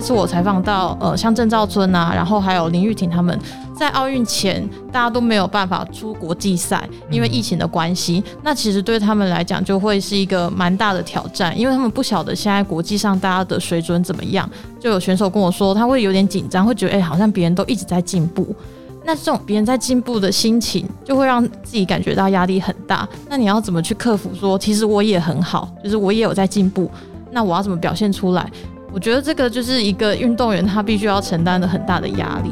这次我采访到呃，像郑兆春啊，然后还有林玉婷他们，在奥运前大家都没有办法出国际赛，因为疫情的关系。那其实对他们来讲就会是一个蛮大的挑战，因为他们不晓得现在国际上大家的水准怎么样。就有选手跟我说，他会有点紧张，会觉得哎，好像别人都一直在进步。那这种别人在进步的心情，就会让自己感觉到压力很大。那你要怎么去克服？说其实我也很好，就是我也有在进步。那我要怎么表现出来？我觉得这个就是一个运动员他必须要承担的很大的压力。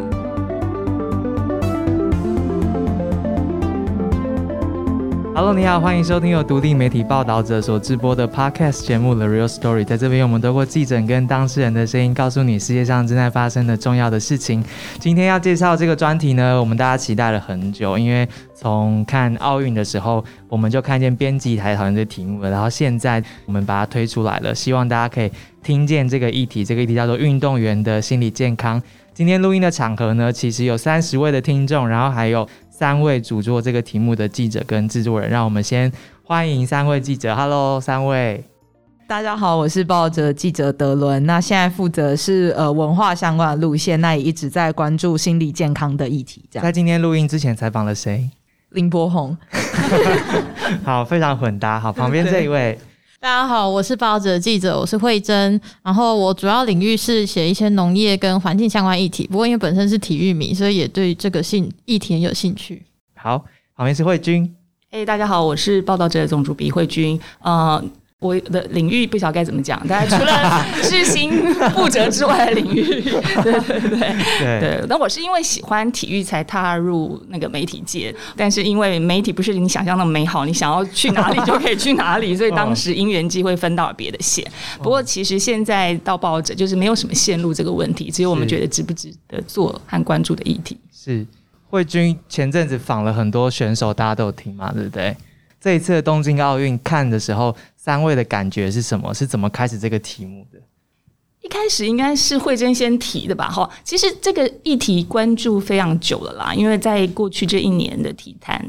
Hello，你好，欢迎收听由独立媒体报道者所直播的 Podcast 节目《The Real Story》。在这边，我们透过记者跟当事人的声音，告诉你世界上正在发生的重要的事情。今天要介绍这个专题呢，我们大家期待了很久，因为从看奥运的时候，我们就看见编辑台讨论这题目了，然后现在我们把它推出来了，希望大家可以听见这个议题。这个议题叫做运动员的心理健康。今天录音的场合呢，其实有三十位的听众，然后还有。三位主做这个题目的记者跟制作人，让我们先欢迎三位记者。Hello，三位，大家好，我是报者记者德伦。那现在负责是呃文化相关的路线，那也一直在关注心理健康的议题。这样，在今天录音之前采访了谁？林柏宏。好，非常混搭。好，旁边这一位。大家好，我是报纸记者，我是慧珍。然后我主要领域是写一些农业跟环境相关议题。不过因为本身是体育迷，所以也对这个兴议题很有兴趣。好，旁边是慧君。哎，大家好，我是报道者总主笔慧君。呃。我的领域不晓得该怎么讲，大家除了知行不折之外的领域，对对对对。那我是因为喜欢体育才踏入那个媒体界，但是因为媒体不是你想象那么美好，你想要去哪里就可以去哪里，所以当时因缘机会分到了别的线。不过其实现在到报纸就是没有什么线路这个问题，只有我们觉得值不值得做和关注的议题。是慧君前阵子访了很多选手，大家都有听嘛，对不对？这一次的东京奥运看的时候。三位的感觉是什么？是怎么开始这个题目的？一开始应该是慧珍先提的吧？哈，其实这个议题关注非常久了啦，因为在过去这一年的体坛。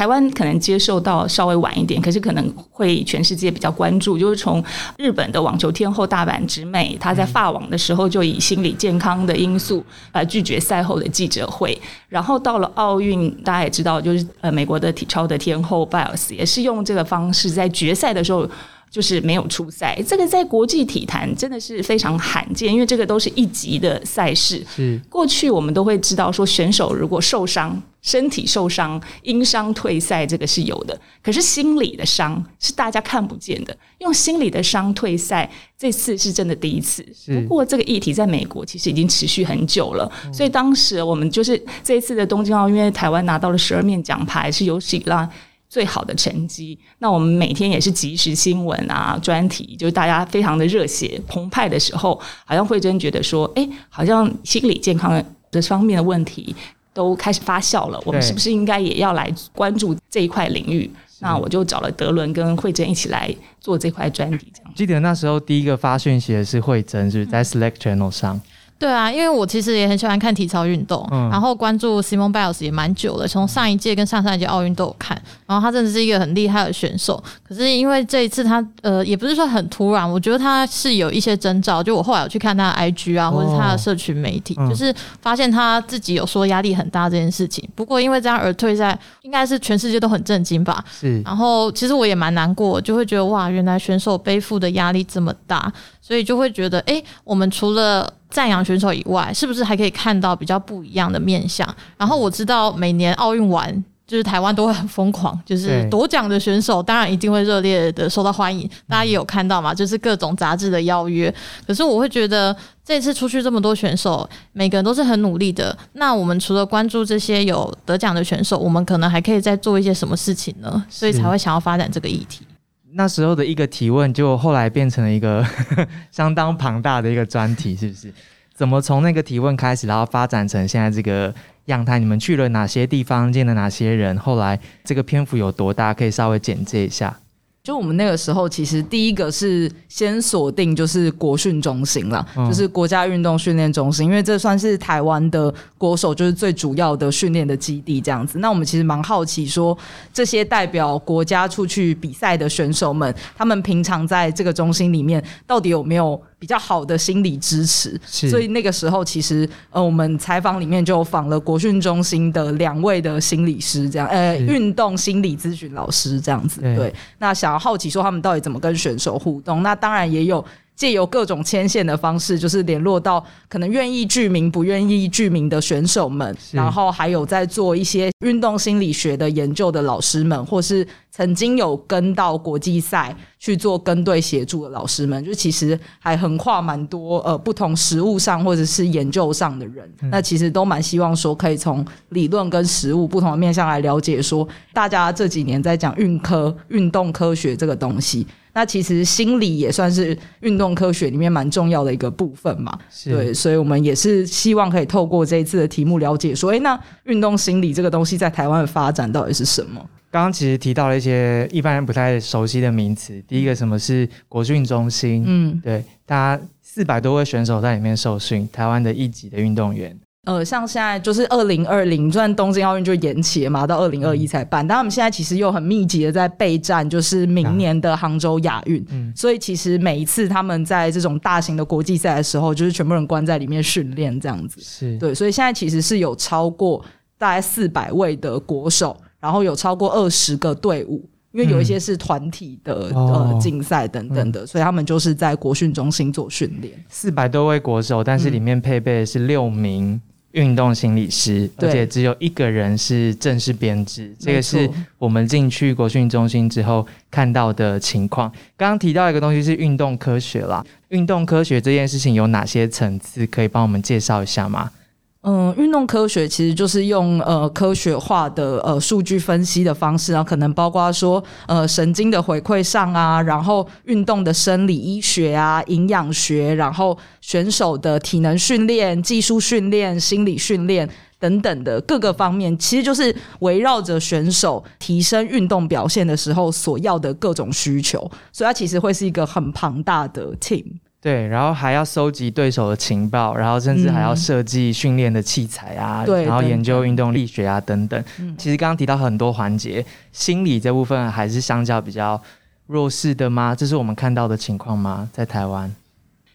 台湾可能接受到稍微晚一点，可是可能会全世界比较关注。就是从日本的网球天后大阪直美，她在发网的时候就以心理健康的因素呃拒绝赛后的记者会，然后到了奥运，大家也知道，就是呃美国的体操的天后 Biles 也是用这个方式在决赛的时候。就是没有出赛，这个在国际体坛真的是非常罕见，因为这个都是一级的赛事。是过去我们都会知道说，选手如果受伤、身体受伤、因伤退赛，这个是有的。可是心理的伤是大家看不见的，用心理的伤退赛，这次是真的第一次。不过这个议题在美国其实已经持续很久了，所以当时我们就是这一次的东京奥运，台湾拿到了十二面奖牌，是有史以来。最好的成绩，那我们每天也是即时新闻啊，专题，就是大家非常的热血澎湃的时候，好像慧珍觉得说，哎，好像心理健康的方面的问题都开始发酵了，我们是不是应该也要来关注这一块领域？那我就找了德伦跟慧珍一起来做这块专题，这样。记得那时候第一个发讯息的是慧珍，是在 Slack Channel 上。对啊，因为我其实也很喜欢看体操运动，然后关注 Simon Biles 也蛮久了，从上一届跟上上一届奥运都有看，然后他真的是一个很厉害的选手。可是因为这一次他呃也不是说很突然，我觉得他是有一些征兆。就我后来有去看他的 IG 啊，或者他的社群媒体，就是发现他自己有说压力很大这件事情。不过因为这样而退赛，应该是全世界都很震惊吧。是。然后其实我也蛮难过，就会觉得哇，原来选手背负的压力这么大，所以就会觉得哎，我们除了赞扬选手以外，是不是还可以看到比较不一样的面相？然后我知道每年奥运完，就是台湾都会很疯狂，就是夺奖的选手当然一定会热烈的受到欢迎。大家也有看到嘛，就是各种杂志的邀约。可是我会觉得这次出去这么多选手，每个人都是很努力的。那我们除了关注这些有得奖的选手，我们可能还可以再做一些什么事情呢？所以才会想要发展这个议题。那时候的一个提问，就后来变成了一个 相当庞大的一个专题，是不是？怎么从那个提问开始，然后发展成现在这个样态？你们去了哪些地方，见了哪些人？后来这个篇幅有多大？可以稍微简介一下。就我们那个时候，其实第一个是先锁定就是国训中心了，就是国家运动训练中心，因为这算是台湾的国手就是最主要的训练的基地这样子。那我们其实蛮好奇，说这些代表国家出去比赛的选手们，他们平常在这个中心里面到底有没有比较好的心理支持。是所以那个时候，其实呃，我们采访里面就访了国训中心的两位的心理师，这样呃，运动心理咨询老师这样子。对对，那想然后好奇说他们到底怎么跟选手互动？那当然也有。借由各种牵线的方式，就是联络到可能愿意具名、不愿意具名的选手们，然后还有在做一些运动心理学的研究的老师们，或是曾经有跟到国际赛去做跟队协助的老师们，就其实还横跨蛮多呃不同实务上或者是研究上的人。那其实都蛮希望说，可以从理论跟实务不同的面向来了解说，大家这几年在讲运科、运动科学这个东西。那其实心理也算是运动科学里面蛮重要的一个部分嘛，是对，所以我们也是希望可以透过这一次的题目了解说，诶，那运动心理这个东西在台湾的发展到底是什么？刚刚其实提到了一些一般人不太熟悉的名词。第一个什么是国训中心？嗯，对，大家四百多位选手在里面受训，台湾的一级的运动员。呃，像现在就是二零二零，虽然东京奥运就延期了嘛，到二零二一才办，但他们现在其实又很密集的在备战，就是明年的杭州亚运。嗯。所以其实每一次他们在这种大型的国际赛的时候，就是全部人关在里面训练这样子。是，对，所以现在其实是有超过大概四百位的国手，然后有超过二十个队伍，因为有一些是团体的、呃竞赛等等的，所以他们就是在国训中心做训练。四百多位国手，但是里面配备的是六名运动心理师，而且只有一个人是正式编制。这个是我们进去国训中心之后看到的情况。刚刚提到一个东西是运动科学啦，运动科学这件事情有哪些层次？可以帮我们介绍一下吗？嗯，运动科学其实就是用呃科学化的呃数据分析的方式啊，可能包括说呃神经的回馈上啊，然后运动的生理医学啊、营养学，然后选手的体能训练、技术训练、心理训练。等等的各个方面，其实就是围绕着选手提升运动表现的时候所要的各种需求，所以它其实会是一个很庞大的 team。对，然后还要收集对手的情报，然后甚至还要嗯设计训练的器材啊，对然后研究运动力学啊等等。嗯其实刚刚提到很多环节，心理这部分还是相较比较弱势的吗？这是我们看到的情况吗？在台湾？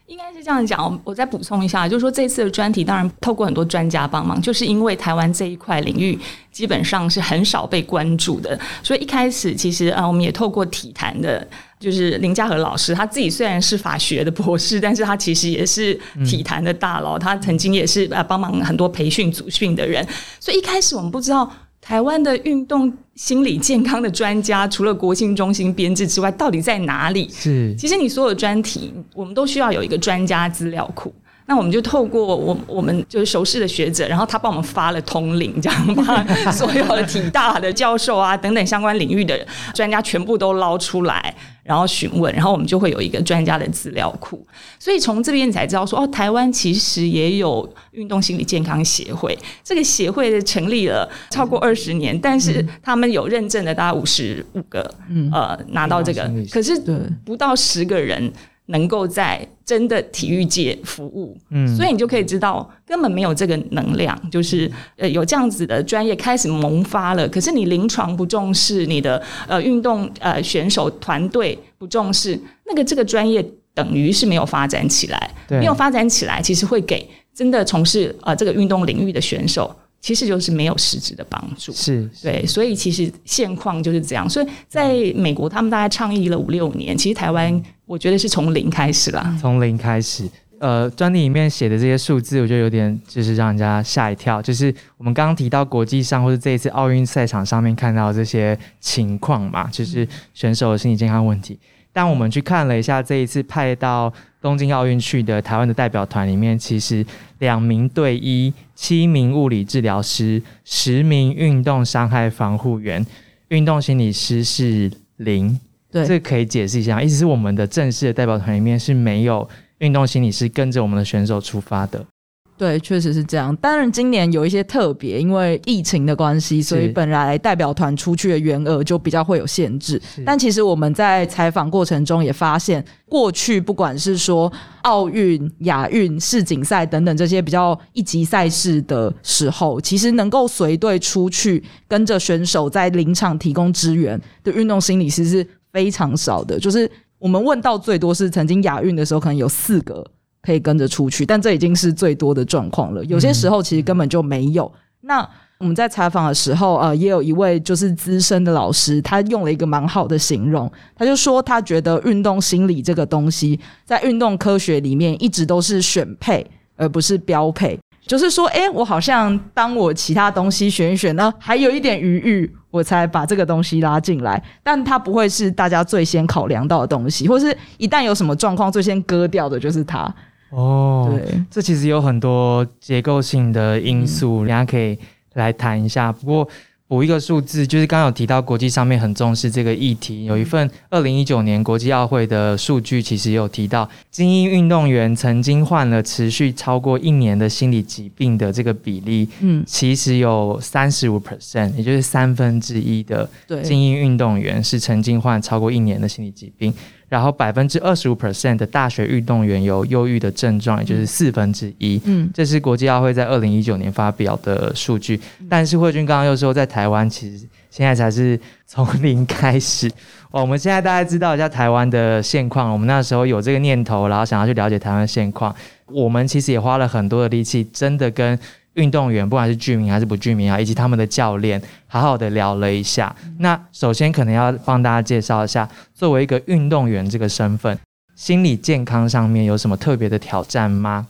应该是这样讲，我我再补充一下，就是说这次的专题当然透过很多专家帮忙，就是因为台湾这一块领域基本上是很少被关注的，所以一开始其实啊，我们也透过体坛的，就是林家和老师，他自己虽然是法学的博士，但是他其实也是体坛的大佬，他曾经也是啊帮忙很多培训组训的人，所以一开始我们不知道。台湾的运动心理健康的专家，除了国庆中心编制之外，到底在哪里？是其实你所有的专题，我们都需要有一个专家资料库。那我们就透过我我们就是熟识的学者，然后他帮我们发了通灵，这样把所有的体大的教授啊等等相关领域的专家全部都捞出来，然后询问，然后我们就会有一个专家的资料库。所以从这边你才知道说，哦，台湾其实也有运动心理健康协会，这个协会的成立了超过二十年，但是他们有认证的大概五十五个，嗯。呃，拿到这个可是不到十个人能够在真的体育界服务，嗯。所以你就可以知道根本没有这个能量，就是呃有这样子的专业开始萌发了，可是你临床不重视，你的呃运动呃选手团队不重视，那个这个专业等于是没有发展起来，对。没有发展起来，其实会给真的从事呃这个运动领域的选手，其实就是没有实质的帮助。是，对，所以其实现况就是这样。所以在美国，他们大概倡议了五六年，其实台湾我觉得是从零开始啦。从零开始。呃，专题里面写的这些数字，我觉得有点就是让人家吓一跳。就是我们刚刚提到国际上或者这一次奥运赛场上面看到这些情况嘛，就是选手的心理健康问题。但我们去看了一下这一次派到东京奥运去的台湾的代表团里面，其实两名队医、七名物理治疗师、十名运动伤害防护员、运动心理师是零。对，这个可以解释一下，意思是我们的正式的代表团里面是没有运动心理师跟着我们的选手出发的。对，确实是这样。当然，今年有一些特别，因为疫情的关系，所以本来代表团出去的员额就比较会有限制。但其实我们在采访过程中也发现，过去不管是说奥运、亚运、世锦赛等等这些比较一级赛事的时候，其实能够随队出去跟着选手在临场提供支援的运动心理师是非常少的，就是我们问到最多是曾经亚运的时候，可能有四个可以跟着出去，但这已经是最多的状况了。有些时候其实根本就没有。那我们在采访的时候，呃，也有一位就是资深的老师，他用了一个蛮好的形容，他就说他觉得运动心理这个东西，在运动科学里面一直都是选配，而不是标配。就是说，哎，我好像当我其他东西选一选呢，还有一点余裕，我才把这个东西拉进来，但它不会是大家最先考量到的东西，或是一旦有什么状况，最先割掉的就是它。哦，对，这其实有很多结构性的因素，大家可以来谈一下。不过。补一个数字，就是刚刚有提到国际上面很重视这个议题，有一份二零一九年国际奥会的数据，其实有提到精英运动员曾经患了持续超过一年的心理疾病的这个比例，嗯，其实有三十五 percent，也就是三分之一的精英运动员是曾经患超过一年的心理疾病。然后百分之二十五 percent 的大学运动员有忧郁的症状，也就是四分之一。嗯，这是国际奥会在二零一九年发表的数据。但是慧君刚刚又说，在台湾其实现在才是从零开始。哦我们现在大家知道一下台湾的现况。我们那时候有这个念头，然后想要去了解台湾现况。我们其实也花了很多的力气，真的跟。运动员，不管是居民还是不居民啊，以及他们的教练，好好的聊了一下。那首先可能要帮大家介绍一下，作为一个运动员这个身份，心理健康上面有什么特别的挑战吗？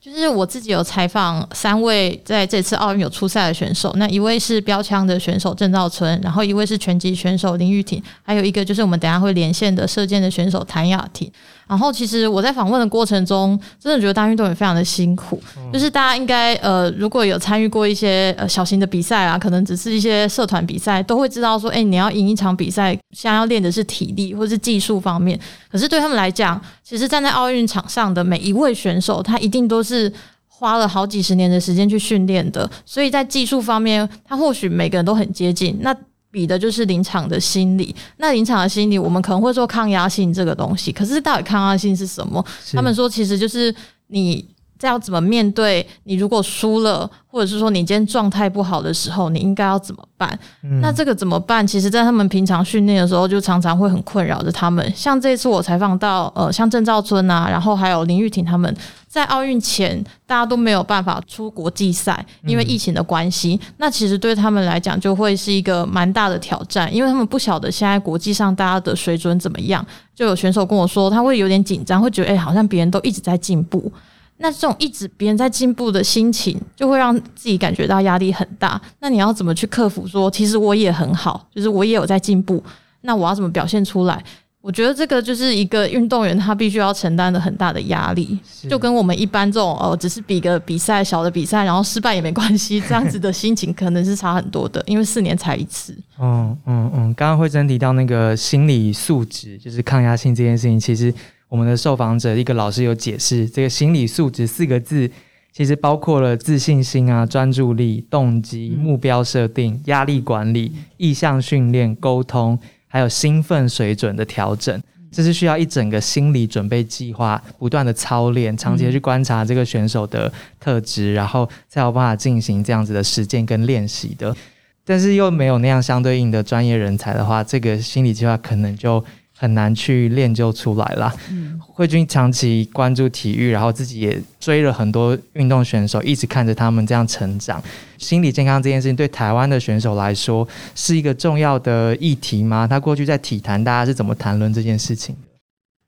就是我自己有采访三位在这次奥运有出赛的选手，那一位是标枪的选手郑兆春，然后一位是拳击选手林玉婷，还有一个就是我们等下会连线的射箭的选手谭雅婷。然后其实我在访问的过程中，真的觉得大运动员非常的辛苦。就是大家应该呃，如果有参与过一些呃小型的比赛啊，可能只是一些社团比赛，都会知道说，哎，你要赢一场比赛，现在要练的是体力或是技术方面。可是对他们来讲，其实站在奥运场上的每一位选手，他一定都是花了好几十年的时间去训练的。所以在技术方面，他或许每个人都很接近。那比的就是临场的心理。那临场的心理，我们可能会说抗压性这个东西，可是到底抗压性是什么？他们说，其实就是你在要怎么面对你如果输了，或者是说你今天状态不好的时候，你应该要怎么办？那这个怎么办？其实，在他们平常训练的时候，就常常会很困扰着他们。像这次我采访到，呃，像郑兆春啊，然后还有林玉婷他们。在奥运前，大家都没有办法出国际赛，因为疫情的关系。那其实对他们来讲，就会是一个蛮大的挑战，因为他们不晓得现在国际上大家的水准怎么样。就有选手跟我说，他会有点紧张，会觉得哎，好像别人都一直在进步。那这种一直别人在进步的心情，就会让自己感觉到压力很大。那你要怎么去克服？说其实我也很好，就是我也有在进步。那我要怎么表现出来？我觉得这个就是一个运动员他必须要承担的很大的压力，就跟我们一般这种哦，只是比个比赛小的比赛，然后失败也没关系，这样子的心情可能是差很多的，因为四年才一次。嗯嗯嗯，刚刚慧珍提到那个心理素质，就是抗压性这件事情，其实我们的受访者一个老师有解释，这个心理素质四个字，其实包括了自信心啊、专注力、动机、目标设定、压力管理、意向训练、沟通。还有兴奋水准的调整，这是需要一整个心理准备计划，不断的操练，长期去观察这个选手的特质，然后才有办法进行这样子的实践跟练习的。但是又没有那样相对应的专业人才的话，这个心理计划可能就。很难去练就出来啦。慧君长期关注体育，然后自己也追了很多运动选手，一直看着他们这样成长。心理健康这件事情对台湾的选手来说是一个重要的议题吗？他过去在体坛，大家是怎么谈论这件事情的？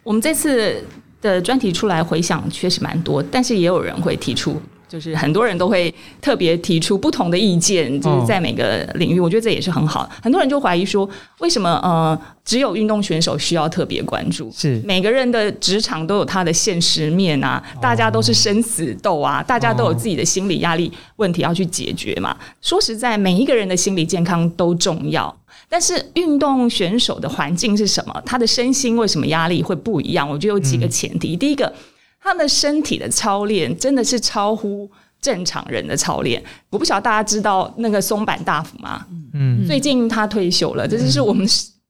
我们这次的专题出来回想确实蛮多，但是也有人会提出。就是很多人都会特别提出不同的意见，就是在每个领域，我觉得这也是很好。很多人就怀疑说，为什么呃只有运动选手需要特别关注？是每个人的职场都有他的现实面啊，大家都是生死斗啊，大家都有自己的心理压力问题要去解决嘛。说实在，每一个人的心理健康都重要，但是运动选手的环境是什么？他的身心为什么压力会不一样？我觉得有几个前提，第一个。他的身体的操练真的是超乎正常人的操练。我不晓得大家知道那个松坂大辅吗？嗯，最近他退休了，这就是我们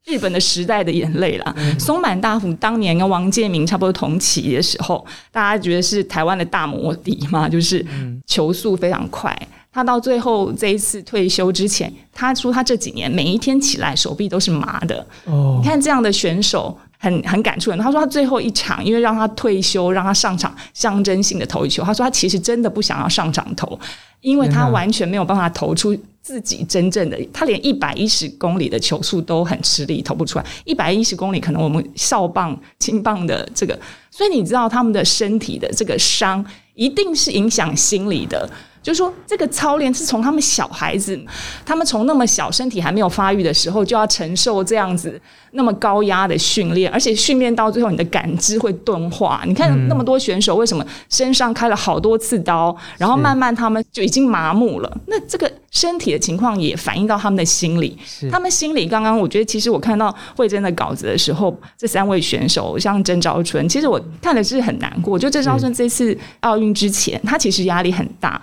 日本的时代的眼泪了。松坂大辅当年跟王建民差不多同期的时候，大家觉得是台湾的大魔敌嘛，就是球速非常快。他到最后这一次退休之前，他说他这几年每一天起来手臂都是麻的。哦，你看这样的选手。很很感触的。他说他最后一场，因为让他退休，让他上场象征性的投一球。他说他其实真的不想要上场投，因为他完全没有办法投出自己真正的，他连一百一十公里的球速都很吃力，投不出来。一百一十公里可能我们少棒、轻棒的这个，所以你知道他们的身体的这个伤，一定是影响心理的。就是说，这个操练是从他们小孩子，他们从那么小身体还没有发育的时候，就要承受这样子那么高压的训练，而且训练到最后，你的感知会钝化。你看那么多选手，为什么身上开了好多次刀，然后慢慢他们就已经麻木了？那这个身体的情况也反映到他们的心理。他们心里，刚刚我觉得，其实我看到慧珍的稿子的时候，这三位选手像郑昭春，其实我看的是很难过。就郑昭春这次奥运之前，他其实压力很大。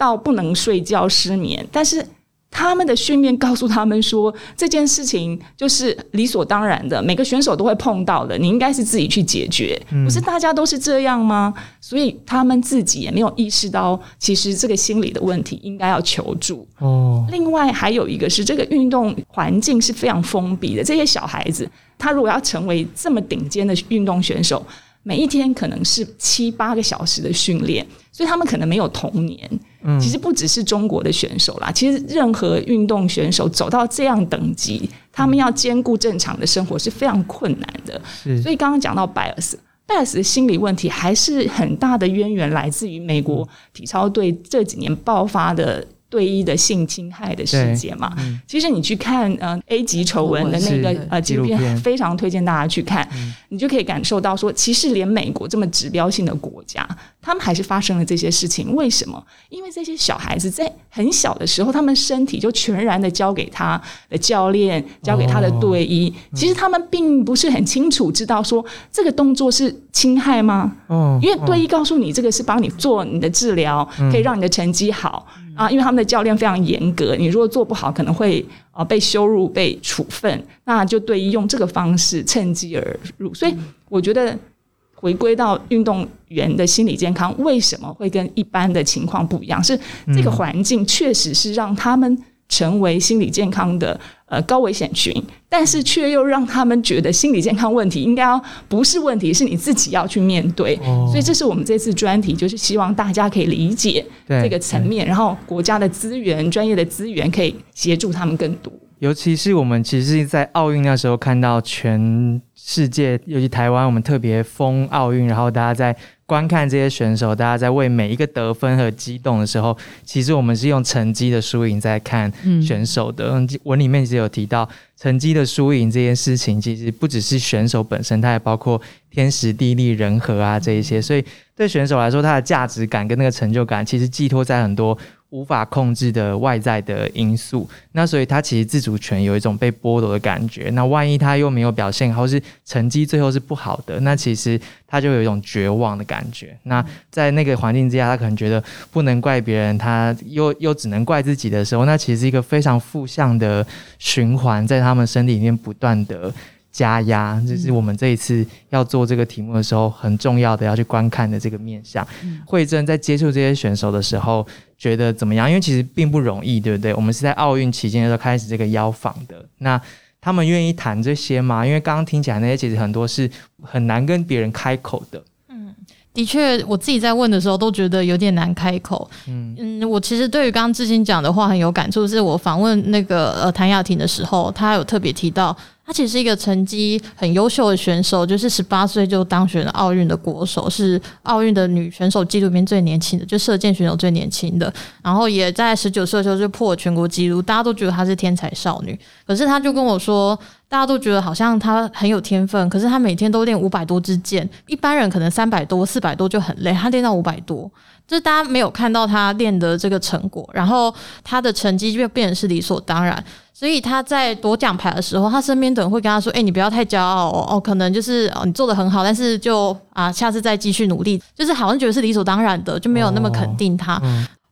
到不能睡觉、失眠，但是他们的训练告诉他们说，这件事情就是理所当然的，每个选手都会碰到的，你应该是自己去解决，不是大家都是这样吗？所以他们自己也没有意识到，其实这个心理的问题应该要求助。哦，另外还有一个是，这个运动环境是非常封闭的，这些小孩子他如果要成为这么顶尖的运动选手。每一天可能是七八个小时的训练，所以他们可能没有童年。嗯，其实不只是中国的选手啦，其实任何运动选手走到这样等级，他们要兼顾正常的生活是非常困难的。所以刚刚讲到拜尔斯，拜尔斯的心理问题还是很大的渊源来自于美国体操队这几年爆发的。对一的性侵害的事件嘛，其实你去看呃 A 级丑闻的那个呃纪录片，非常推荐大家去看，你就可以感受到说，其实连美国这么指标性的国家，他们还是发生了这些事情。为什么？因为这些小孩子在很小的时候，他们身体就全然的交给他的教练，交给他的队医，其实他们并不是很清楚知道说这个动作是侵害吗？哦，因为队医告诉你这个是帮你做你的治疗，可以让你的成绩好。啊，因为他们的教练非常严格，你如果做不好，可能会啊被羞辱、被处分，那就对于用这个方式趁机而入。所以我觉得回归到运动员的心理健康，为什么会跟一般的情况不一样？是这个环境确实是让他们。成为心理健康的呃高危险群，但是却又让他们觉得心理健康问题应该要不是问题，是你自己要去面对。所以这是我们这次专题，就是希望大家可以理解这个层面，然后国家的资源、专业的资源可以协助他们更多。尤其是我们其实，在奥运那时候看到全世界，尤其台湾，我们特别疯奥运，然后大家在。观看这些选手，大家在为每一个得分和激动的时候，其实我们是用成绩的输赢在看选手的。嗯文里面其实有提到，成绩的输赢这件事情，其实不只是选手本身，它也包括天时地利人和啊这一些。所以对选手来说，他的价值感跟那个成就感，其实寄托在很多。无法控制的外在的因素，那所以他其实自主权有一种被剥夺的感觉。那万一他又没有表现，或是成绩最后是不好的，那其实他就有一种绝望的感觉。那在那个环境之下，他可能觉得不能怪别人，他又又只能怪自己的时候，那其实是一个非常负向的循环，在他们身体里面不断的。加压，这是我们这一次要做这个题目的时候很重要的要去观看的这个面向。慧珍在接触这些选手的时候，觉得怎么样？因为其实并不容易，对不对？我们是在奥运期间的时候开始这个邀访的。那他们愿意谈这些吗？因为刚刚听起来那些其实很多是很难跟别人开口的。的确，我自己在问的时候都觉得有点难开口。嗯嗯，我其实对于刚刚志新讲的话很有感触，是我访问那个呃谭雅婷的时候，她有特别提到，她其实是一个成绩很优秀的选手，就是十八岁就当选了奥运的国手，是奥运的女选手纪录片最年轻的，就射箭选手最年轻的，然后也在十九岁的时候就破了全国纪录，大家都觉得她是天才少女，可是她就跟我说。大家都觉得好像他很有天分，可是他每天都练五百多支箭，一般人可能三百多、四百多就很累，他练到五百多，就是大家没有看到他练的这个成果，然后他的成绩就变成是理所当然。所以他在夺奖牌的时候，他身边的人会跟他说：“哎，你不要太骄傲哦，哦，可能就是哦，你做的很好，但是就啊，下次再继续努力。”就是好像觉得是理所当然的，就没有那么肯定他。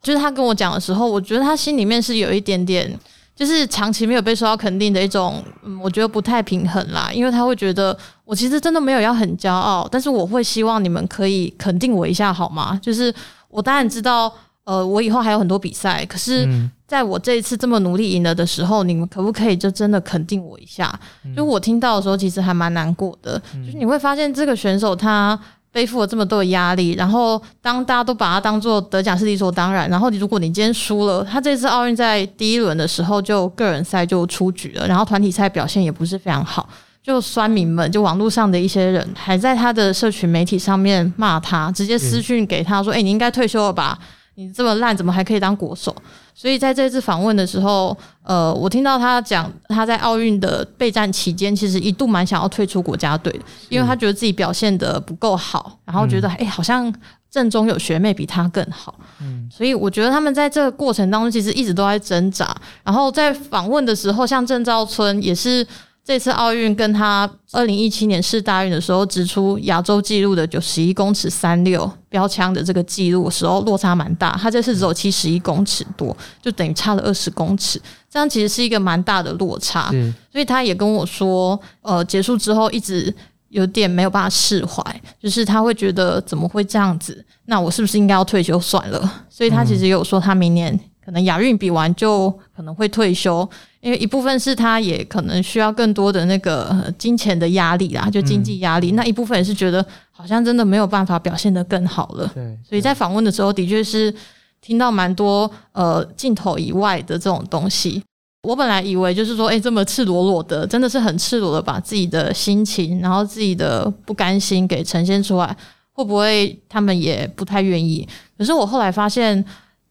就是他跟我讲的时候，我觉得他心里面是有一点点。就是长期没有被受到肯定的一种，嗯，我觉得不太平衡啦。因为他会觉得我其实真的没有要很骄傲，但是我会希望你们可以肯定我一下好吗？就是我当然知道，呃，我以后还有很多比赛，可是在我这一次这么努力赢了的时候，你们可不可以就真的肯定我一下？就我听到的时候，其实还蛮难过的。就是你会发现这个选手他背负了这么多的压力，然后当大家都把他当做得奖是理所当然，然后你如果你今天输了，他这次奥运在第一轮的时候就个人赛就出局了，然后团体赛表现也不是非常好。就酸民们，就网络上的一些人，还在他的社群媒体上面骂他，直接私讯给他说：“哎，你应该退休了吧？你这么烂，怎么还可以当国手？”所以在这次访问的时候，呃，我听到他讲他在奥运的备战期间，其实一度蛮想要退出国家队的，因为他觉得自己表现的不够好，然后觉得哎，好像正中有学妹比他更好。嗯，所以我觉得他们在这个过程当中，其实一直都在挣扎。然后在访问的时候，像郑兆春也是。这次奥运跟他二零一七年世大运的时候指出亚洲纪录的九十一公尺三六标枪的这个纪录时候落差蛮大，他这次只有七十一公尺多，就等于差了二十公尺，这样其实是一个蛮大的落差。所以他也跟我说，呃，结束之后一直有点没有办法释怀，就是他会觉得怎么会这样子？那我是不是应该要退休算了？所以他其实也有说，他明年可能亚运比完就可能会退休。因为一部分是他也可能需要更多的那个金钱的压力啦，就经济压力。那一部分也是觉得好像真的没有办法表现得更好了。对，所以在访问的时候，的确是听到蛮多呃镜头以外的这种东西。我本来以为就是说，哎，这么赤裸裸的，真的是很赤裸的把自己的心情，然后自己的不甘心给呈现出来，会不会他们也不太愿意？可是我后来发现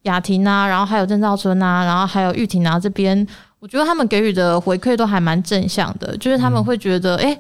雅婷啊，然后还有郑兆春啊，然后还有玉婷啊这边。我觉得他们给予的回馈都还蛮正向的，就是他们会觉得，哎，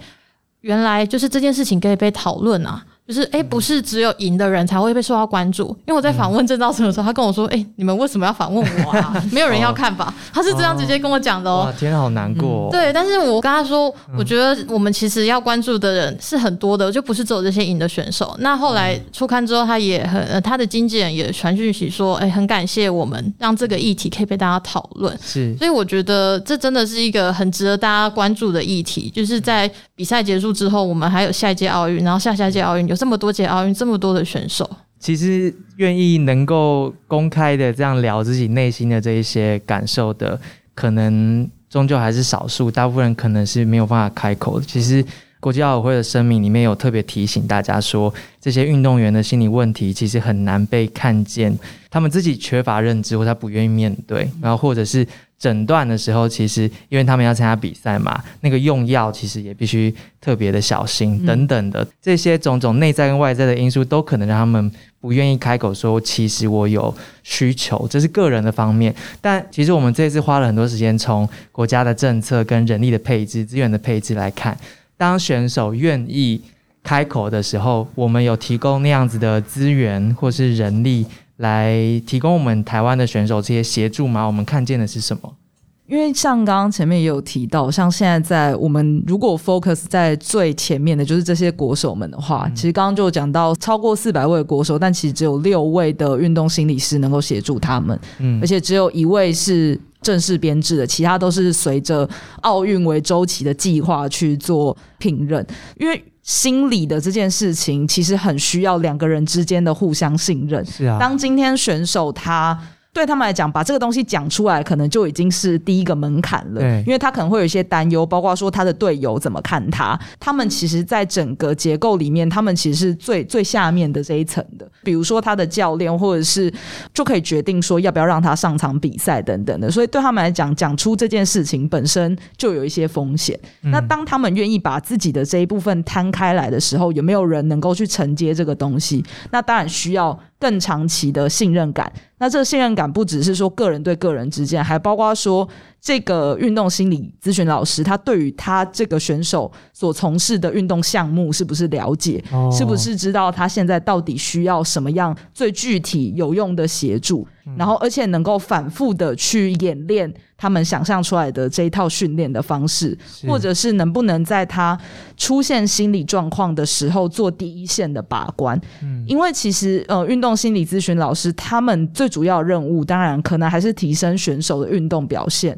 原来就是这件事情可以被讨论啊。就是哎，不是只有赢的人才会被受到关注。因为我在访问郑兆成的时候，他跟我说：“哎，你们为什么要访问我啊？没有人要看吧？”他是这样直接跟我讲的哦。天，好难过。对，但是我跟他说，我觉得我们其实要关注的人是很多的，就不是只有这些赢的选手。那后来出刊之后，他也很，他的经纪人也传讯息说：“哎，很感谢我们让这个议题可以被大家讨论。”是，所以我觉得这真的是一个很值得大家关注的议题。就是在比赛结束之后，我们还有下一届奥运，然后下下届奥运有这么多届奥运。这么多的选手，其实愿意能够公开的这样聊自己内心的这一些感受的，可能终究还是少数，大部分人可能是没有办法开口的。其实国际奥委会的声明里面有特别提醒大家说，这些运动员的心理问题其实很难被看见，他们自己缺乏认知，或他不愿意面对，然后或者是。诊断的时候，其实因为他们要参加比赛嘛，那个用药其实也必须特别的小心，等等的这些种种内在跟外在的因素，都可能让他们不愿意开口说，其实我有需求，这是个人的方面。但其实我们这次花了很多时间，从国家的政策跟人力的配置、资源的配置来看，当选手愿意开口的时候，我们有提供那样子的资源或是人力。来提供我们台湾的选手这些协助吗？我们看见的是什么？因为像刚刚前面也有提到，像现在在我们如果 focus 在最前面的就是这些国手们的话，其实刚刚就讲到超过四百位国手，但其实只有六位的运动心理师能够协助他们，嗯，而且只有一位是正式编制的，其他都是随着奥运为周期的计划去做聘任，因为。心理的这件事情，其实很需要两个人之间的互相信任。是啊，当今天选手他。对他们来讲，把这个东西讲出来，可能就已经是第一个门槛了。对，因为他可能会有一些担忧，包括说他的队友怎么看他。他们其实，在整个结构里面，他们其实是最最下面的这一层的。比如说他的教练，或者是就可以决定说要不要让他上场比赛等等的。所以对他们来讲，讲出这件事情本身就有一些风险。那当他们愿意把自己的这一部分摊开来的时候，有没有人能够去承接这个东西？那当然需要。更长期的信任感，那这个信任感不只是说个人对个人之间，还包括说这个运动心理咨询老师他对于他这个选手所从事的运动项目是不是了解，是不是知道他现在到底需要什么样最具体有用的协助，然后而且能够反复的去演练。他们想象出来的这一套训练的方式，或者是能不能在他出现心理状况的时候做第一线的把关？嗯，因为其实呃，运动心理咨询老师他们最主要任务，当然可能还是提升选手的运动表现。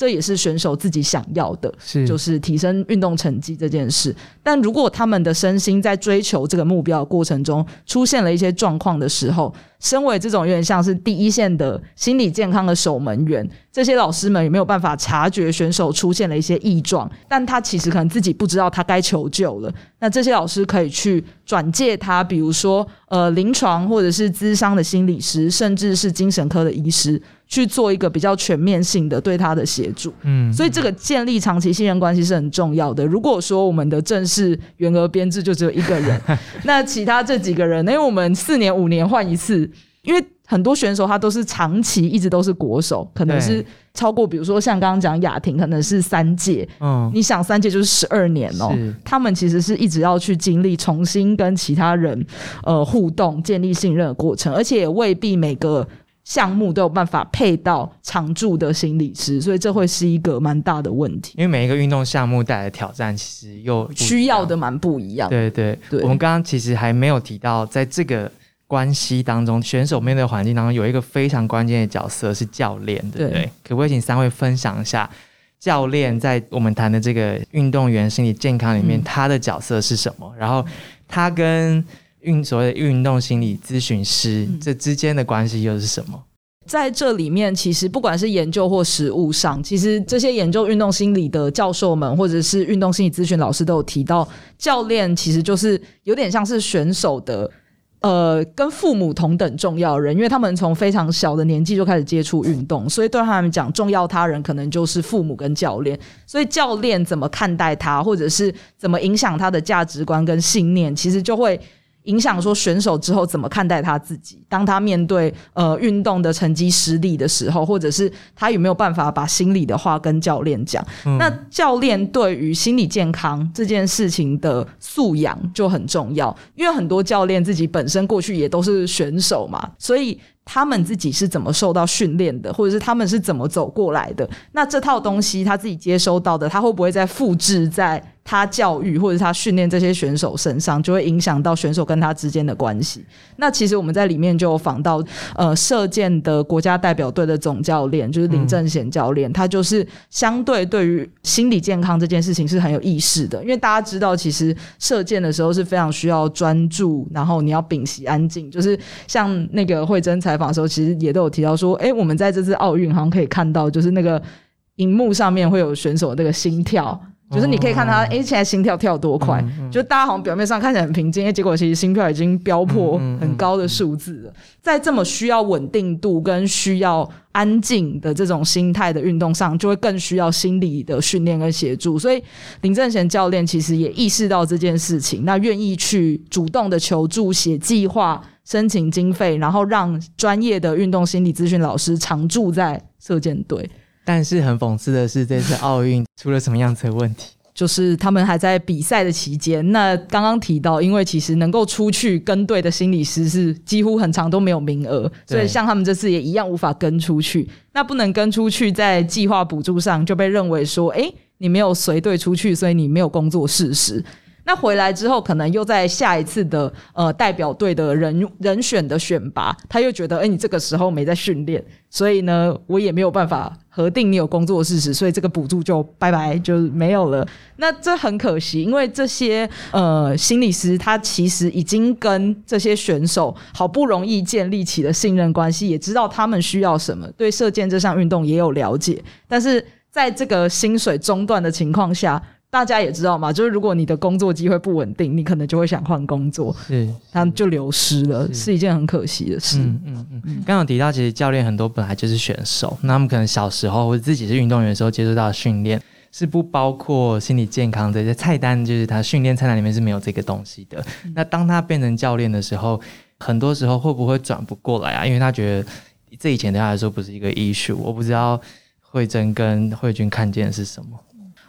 这也是选手自己想要的，是就是提升运动成绩这件事。但如果他们的身心在追求这个目标的过程中出现了一些状况的时候，身为这种有点像是第一线的心理健康的守门员，这些老师们有没有办法察觉选手出现了一些异状？但他其实可能自己不知道他该求救了。那这些老师可以去转介他，比如说呃临床或者是咨商的心理师，甚至是精神科的医师。去做一个比较全面性的对他的协助，嗯，所以这个建立长期信任关系是很重要的。如果说我们的正式员额编制就只有一个人，那其他这几个人，因为我们四年五年换一次，因为很多选手他都是长期一直都是国手，可能是超过，比如说像刚刚讲雅婷，可能是三届，嗯，你想三届就是十二年哦，他们其实是一直要去经历重新跟其他人呃互动、建立信任的过程，而且也未必每个。项目都有办法配到常驻的心理师，所以这会是一个蛮大的问题。因为每一个运动项目带来的挑战，其实又需要的蛮不一样。对对对，我们刚刚其实还没有提到，在这个关系当中，选手面对环境当中有一个非常关键的角色是教练，对不对？可不可以请三位分享一下教练在我们谈的这个运动员心理健康里面，他的角色是什么？然后他跟运所谓的运动心理咨询师，这之间的关系又是什么？在这里面，其实不管是研究或实务上，其实这些研究运动心理的教授们，或者是运动心理咨询老师，都有提到，教练其实就是有点像是选手的，呃，跟父母同等重要人，因为他们从非常小的年纪就开始接触运动，所以对他们讲，重要他人可能就是父母跟教练。所以教练怎么看待他，或者是怎么影响他的价值观跟信念，其实就会。影响说选手之后怎么看待他自己？当他面对呃运动的成绩失利的时候，或者是他有没有办法把心里的话跟教练讲？那教练对于心理健康这件事情的素养就很重要，因为很多教练自己本身过去也都是选手嘛，所以。他们自己是怎么受到训练的，或者是他们是怎么走过来的？那这套东西他自己接收到的，他会不会再复制在他教育或者他训练这些选手身上，就会影响到选手跟他之间的关系？那其实我们在里面就访到呃射箭的国家代表队的总教练，就是林正贤教练，他就是相对对于心理健康这件事情是很有意识的，因为大家知道，其实射箭的时候是非常需要专注，然后你要屏息安静，就是像那个慧珍采访。的时候，其实也都有提到说，哎，我们在这次奥运好像可以看到，就是那个荧幕上面会有选手那个心跳，就是你可以看他，哎，现在心跳跳多快，就大家好像表面上看起来很平静，哎，结果其实心跳已经飙破很高的数字了。在这么需要稳定度跟需要安静的这种心态的运动上，就会更需要心理的训练跟协助。所以林正贤教练其实也意识到这件事情，那愿意去主动的求助、写计划。申请经费，然后让专业的运动心理咨询老师常驻在射箭队。但是很讽刺的是，这次奥运出了什么样子的问题？就是他们还在比赛的期间。那刚刚提到，因为其实能够出去跟队的心理师是几乎很长都没有名额，所以像他们这次也一样无法跟出去。那不能跟出去，在计划补助上就被认为说，哎，你没有随队出去，所以你没有工作事实。那回来之后，可能又在下一次的呃代表队的人人选的选拔，他又觉得，哎，你这个时候没在训练，所以呢，我也没有办法核定你有工作事实，所以这个补助就拜拜就没有了。那这很可惜，因为这些呃心理师他其实已经跟这些选手好不容易建立起了信任关系，也知道他们需要什么，对射箭这项运动也有了解，但是在这个薪水中断的情况下。大家也知道嘛，就是如果你的工作机会不稳定，你可能就会想换工作，是，他就流失了，是一件很可惜的事。嗯嗯嗯。刚刚提到，其实教练很多本来就是选手，那他们可能小时候或者自己是运动员的时候接触到训练，是不包括心理健康这些菜单，就是他训练菜单里面是没有这个东西的。那当他变成教练的时候，很多时候会不会转不过来啊？因为他觉得这以前对他来说不是一个 issue。我不知道慧珍跟慧君看见的是什么。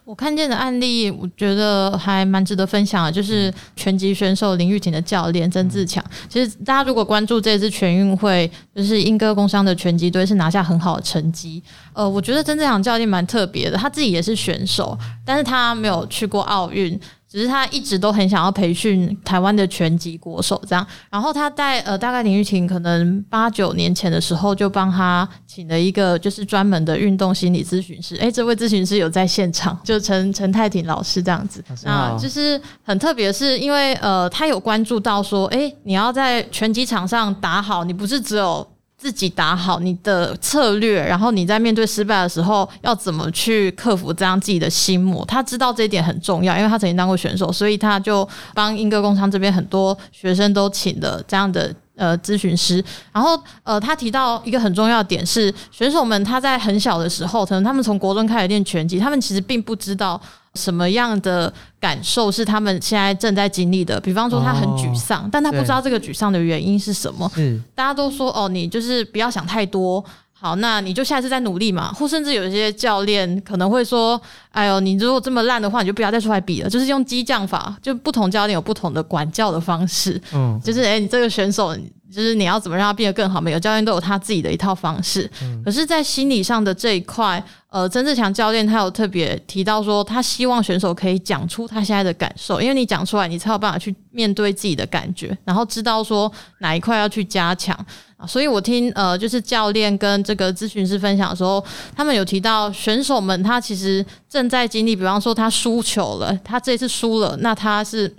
我看见的案例，我觉得还蛮值得分享的，就是拳击选手林玉婷的教练曾志强。其实大家如果关注这次全运会，就是英歌工商的拳击队是拿下很好的成绩。呃，我觉得曾志强教练蛮特别的，他自己也是选手，但是他没有去过奥运。只是他一直都很想要培训台湾的拳击国手这样。然后他在呃大概林玉婷可能八九年前的时候就帮他请了一个就是专门的运动心理咨询师，哎，这位咨询师有在现场，就陈陈泰婷老师这样子。那就是很特别，是因为呃他有关注到说，哎，你要在拳击场上打好，你不是只有。自己打好你的策略，然后你在面对失败的时候要怎么去克服这样自己的心魔？他知道这一点很重要，因为他曾经当过选手，所以他就帮英歌工厂这边很多学生都请了这样的呃咨询师。然后呃，他提到一个很重要的点是，选手们他在很小的时候，可能他们从国中开始练拳击，他们其实并不知道。什么样的感受是他们现在正在经历的？比方说他很沮丧，但他不知道这个沮丧的原因是什么。大家都说哦，你就是不要想太多。好，那你就下次再努力嘛。或甚至有一些教练可能会说：“哎呦，你如果这么烂的话，你就不要再出来比了。”就是用激将法，就不同教练有不同的管教的方式。嗯，就是哎，你这个选手。就是你要怎么让他变得更好？每个教练都有他自己的一套方式。可是，在心理上的这一块，呃，曾志强教练他有特别提到说，他希望选手可以讲出他现在的感受，因为你讲出来，你才有办法去面对自己的感觉，然后知道说哪一块要去加强啊。所以我听呃，就是教练跟这个咨询师分享的时候，他们有提到选手们他其实正在经历，比方说他输球了，他这次输了，那他是。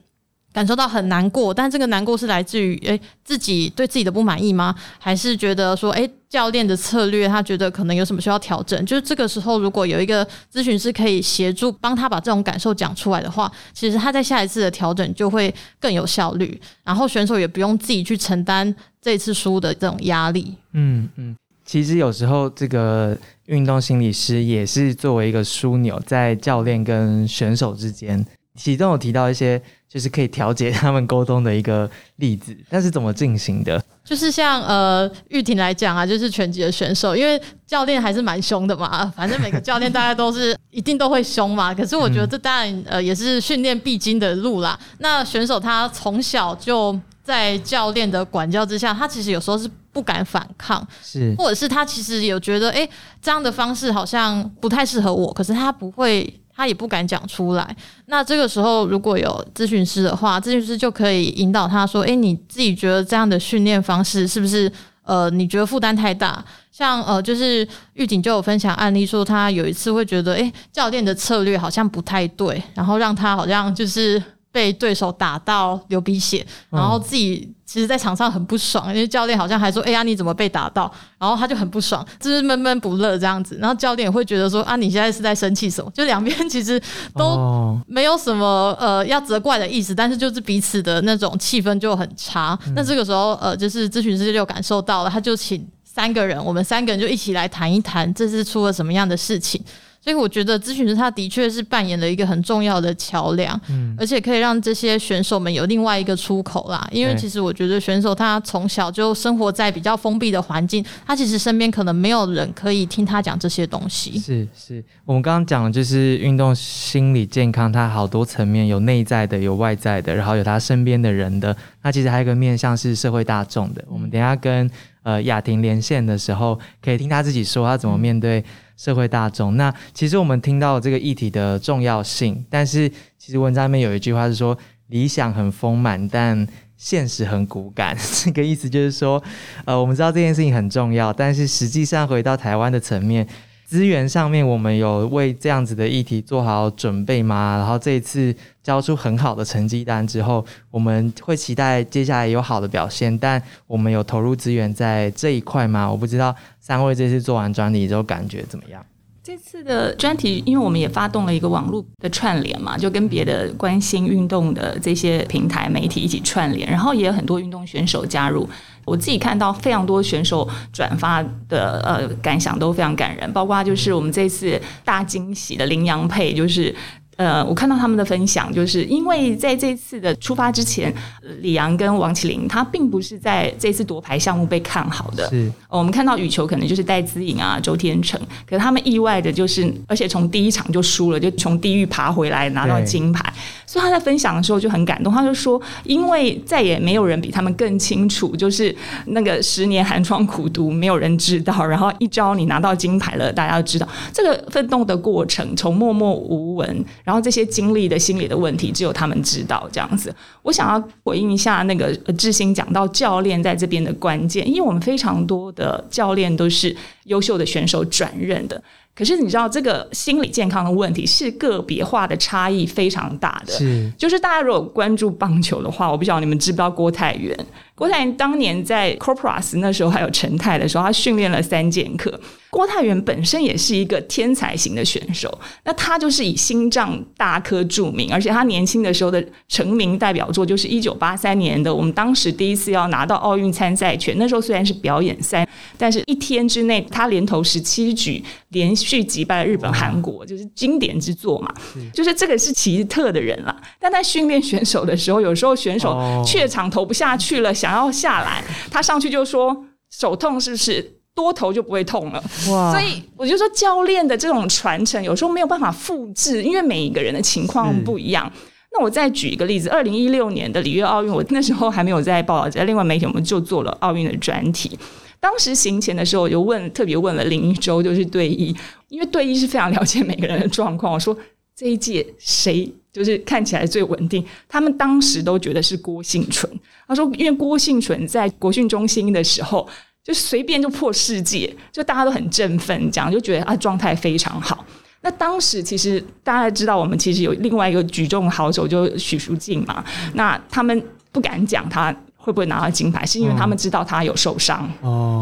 感受到很难过，但这个难过是来自于诶自己对自己的不满意吗？还是觉得说诶教练的策略他觉得可能有什么需要调整？就是这个时候如果有一个咨询师可以协助帮他把这种感受讲出来的话，其实他在下一次的调整就会更有效率，然后选手也不用自己去承担这次输的这种压力。嗯嗯，其实有时候这个运动心理师也是作为一个枢纽，在教练跟选手之间，其中有提到一些。就是可以调节他们沟通的一个例子，但是怎么进行的？就是像呃玉婷来讲啊，就是拳击的选手，因为教练还是蛮凶的嘛。反正每个教练大家都是一定都会凶嘛。可是我觉得这当然呃也是训练必经的路啦。那选手他从小就在教练的管教之下，他其实有时候是不敢反抗，是或者是他其实有觉得哎这样的方式好像不太适合我，可是他不会。他也不敢讲出来。那这个时候，如果有咨询师的话，咨询师就可以引导他说：“诶，你自己觉得这样的训练方式是不是呃，你觉得负担太大？像呃，就是狱警就有分享案例说，他有一次会觉得，诶，教练的策略好像不太对，然后让他好像就是。”被对手打到流鼻血，然后自己其实，在场上很不爽，因为教练好像还说：“哎呀，你怎么被打到？”然后他就很不爽，就是闷闷不乐这样子。然后教练也会觉得说：“啊，你现在是在生气什么？”就两边 其实都没有什么呃要责怪的意思，但是就是彼此的那种气氛就很差。那这个时候，呃，就是咨询师就感受到了，他就请三个人，我们三个人就一起来谈一谈，这是出了什么样的事情。所以我觉得咨询师他的确是扮演了一个很重要的桥梁，嗯，而且可以让这些选手们有另外一个出口啦。因为其实我觉得选手他从小就生活在比较封闭的环境，他其实身边可能没有人可以听他讲这些东西。是是，我们刚刚讲的就是运动心理健康，它好多层面，有内在的，有外在的，然后有他身边的人的。那其实还有一个面向是社会大众的。我们等下跟呃雅婷连线的时候，可以听他自己说他怎么面对。社会大众，那其实我们听到这个议题的重要性，但是其实文章里面有一句话是说，理想很丰满，但现实很骨感。这个意思就是说，呃，我们知道这件事情很重要，但是实际上回到台湾的层面。资源上面，我们有为这样子的议题做好准备吗？然后这一次交出很好的成绩单之后，我们会期待接下来有好的表现。但我们有投入资源在这一块吗？我不知道三位这次做完专题之后感觉怎么样？这次的专题，因为我们也发动了一个网络的串联嘛，就跟别的关心运动的这些平台媒体一起串联，然后也有很多运动选手加入。我自己看到非常多选手转发的呃感想都非常感人，包括就是我们这次大惊喜的羚羊配，就是。呃，我看到他们的分享，就是因为在这次的出发之前，李阳跟王启林他并不是在这次夺牌项目被看好的。是，我们看到羽球可能就是戴资颖啊、周天成，可是他们意外的就是，而且从第一场就输了，就从地狱爬回来拿到金牌。所以他在分享的时候就很感动，他就说，因为再也没有人比他们更清楚，就是那个十年寒窗苦读，没有人知道，然后一朝你拿到金牌了，大家都知道这个奋斗的过程，从默默无闻，然然后这些经历的心理的问题，只有他们知道这样子。我想要回应一下那个志兴讲到教练在这边的关键，因为我们非常多的教练都是优秀的选手转任的。可是你知道，这个心理健康的问题是个别化的差异非常大的。是，就是大家如果关注棒球的话，我不晓得你们知不知道郭泰源。郭泰源当年在 Corpus 那时候还有陈泰的时候，他训练了三剑客。郭泰源本身也是一个天才型的选手，那他就是以心脏大科著名，而且他年轻的时候的成名代表作就是一九八三年的，我们当时第一次要拿到奥运参赛权。那时候虽然是表演赛，但是一天之内他连投十七局，连续击败了日本、韩国，就是经典之作嘛。就是这个是奇特的人了。但在训练选手的时候，有时候选手怯场投不下去了，想要下来，他上去就说手痛是不是？多头就不会痛了，所以我就说教练的这种传承有时候没有办法复制，因为每一个人的情况不一样。那我再举一个例子，二零一六年的里约奥运，我那时候还没有在报道，在另外媒体我们就做了奥运的专题。当时行前的时候，我就问特别问了林一舟，就是队医，因为队医是非常了解每个人的状况。我说这一届谁就是看起来最稳定？他们当时都觉得是郭幸存。他说，因为郭幸存在国训中心的时候。就随便就破世界，就大家都很振奋，这样就觉得啊状态非常好。那当时其实大家知道，我们其实有另外一个举重好手，就许淑净嘛。那他们不敢讲他会不会拿到金牌，是因为他们知道他有受伤，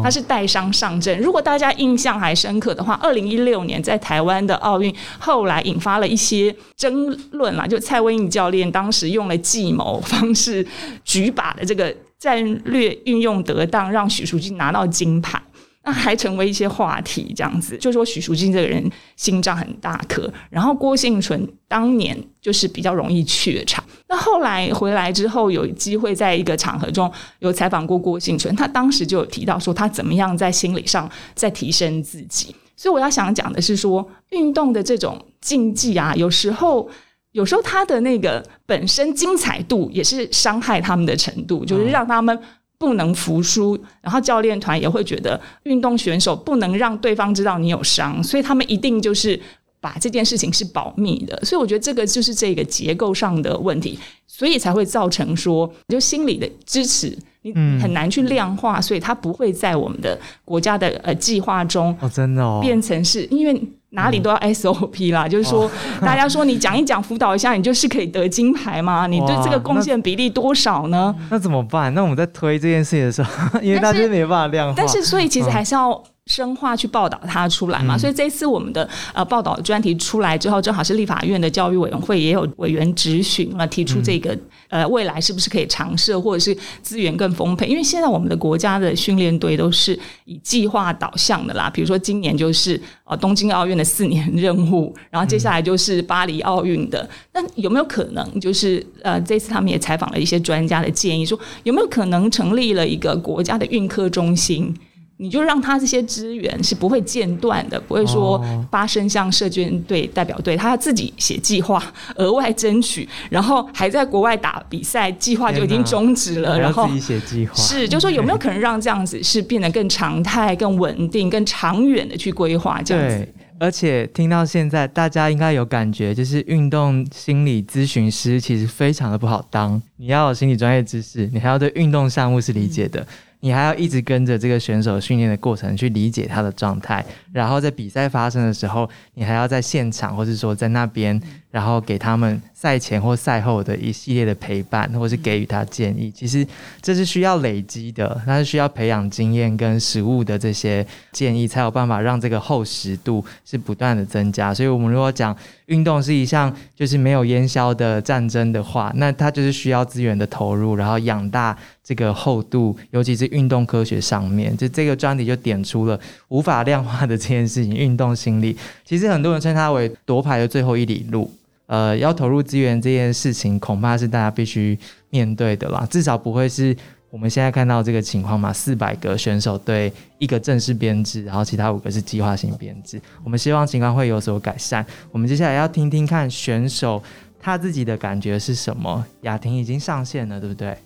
他是带伤上阵。如果大家印象还深刻的话，二零一六年在台湾的奥运，后来引发了一些争论啦，就蔡文颖教练当时用了计谋方式举把的这个。战略运用得当，让许淑净拿到金牌，那还成为一些话题。这样子，就说许淑净这个人心脏很大颗。然后郭幸存当年就是比较容易怯场。那后来回来之后，有机会在一个场合中有采访过郭幸存，他当时就有提到说他怎么样在心理上在提升自己。所以我要想讲的是说，运动的这种竞技啊，有时候。有时候他的那个本身精彩度也是伤害他们的程度，就是让他们不能服输，然后教练团也会觉得运动选手不能让对方知道你有伤，所以他们一定就是把这件事情是保密的。所以我觉得这个就是这个结构上的问题，所以才会造成说，就心理的支持你很难去量化，所以它不会在我们的国家的呃计划中哦，真的哦，变成是因为。哪里都要 SOP 啦，就是说，大家说你讲一讲，辅导一下，你就是可以得金牌吗？你对这个贡献比例多少呢？那怎么办？那我们在推这件事情的时候，因为大家没办法量化，但是所以其实还是要。深化去报道它出来嘛，所以这次我们的呃报道专题出来之后，正好是立法院的教育委员会也有委员质询了，提出这个呃未来是不是可以尝试，或者是资源更丰沛？因为现在我们的国家的训练队都是以计划导向的啦，比如说今年就是呃东京奥运的四年任务，然后接下来就是巴黎奥运的，那有没有可能就是呃这次他们也采访了一些专家的建议，说有没有可能成立了一个国家的运科中心？你就让他这些资源是不会间断的，不会说发生像社军队代表队，他要自己写计划，额外争取，然后还在国外打比赛，计划就已经终止了，然后自己写计划是，就说有没有可能让这样子是变得更常态、更稳定、更长远的去规划这样子？而且听到现在，大家应该有感觉，就是运动心理咨询师其实非常的不好当，你要有心理专业知识，你还要对运动项目是理解的。你还要一直跟着这个选手训练的过程去理解他的状态，然后在比赛发生的时候，你还要在现场，或是说在那边，然后给他们赛前或赛后的一系列的陪伴，或是给予他建议。其实这是需要累积的，那是需要培养经验跟实物的这些建议，才有办法让这个厚实度是不断的增加。所以，我们如果讲运动是一项就是没有烟消的战争的话，那它就是需要资源的投入，然后养大。这个厚度，尤其是运动科学上面，就这个专题就点出了无法量化的这件事情。运动心理，其实很多人称它为夺牌的最后一里路。呃，要投入资源这件事情，恐怕是大家必须面对的啦。至少不会是我们现在看到这个情况嘛？四百个选手对一个正式编制，然后其他五个是计划性编制。我们希望情况会有所改善。我们接下来要听听看选手。他自己的感觉是什么？雅婷已经上线了，对不对？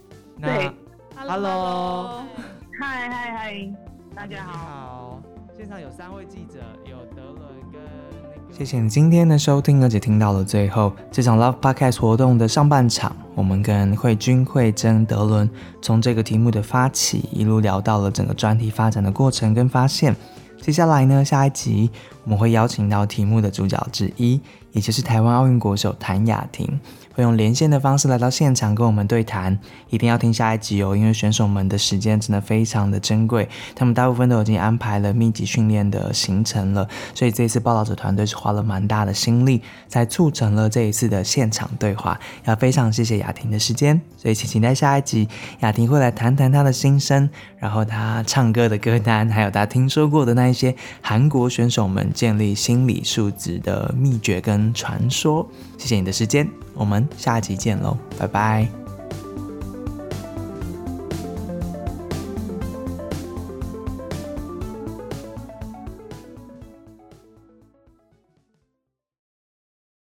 对，Hello，嗨嗨嗨，大家好。好，现场有三位记者，有德伦跟那个。谢谢你今天的收听，而且听到了最后这场 Love Podcast 活动的上半场，我们跟慧君、慧珍、德伦从这个题目的发起，一路聊到了整个专题发展的过程跟发现。接下来呢，下一集我们会邀请到题目的主角之一，也就是台湾奥运国手谭雅婷。会用连线的方式来到现场跟我们对谈，一定要听下一集哦，因为选手们的时间真的非常的珍贵，他们大部分都已经安排了密集训练的行程了，所以这一次报道者团队是花了蛮大的心力，才促成了这一次的现场对话。要非常谢谢雅婷的时间，所以请期待下一集，雅婷会来谈谈她的心声，然后她唱歌的歌单，还有她听说过的那一些韩国选手们建立心理素质的秘诀跟传说。谢谢你的时间。我们下集见喽，拜拜。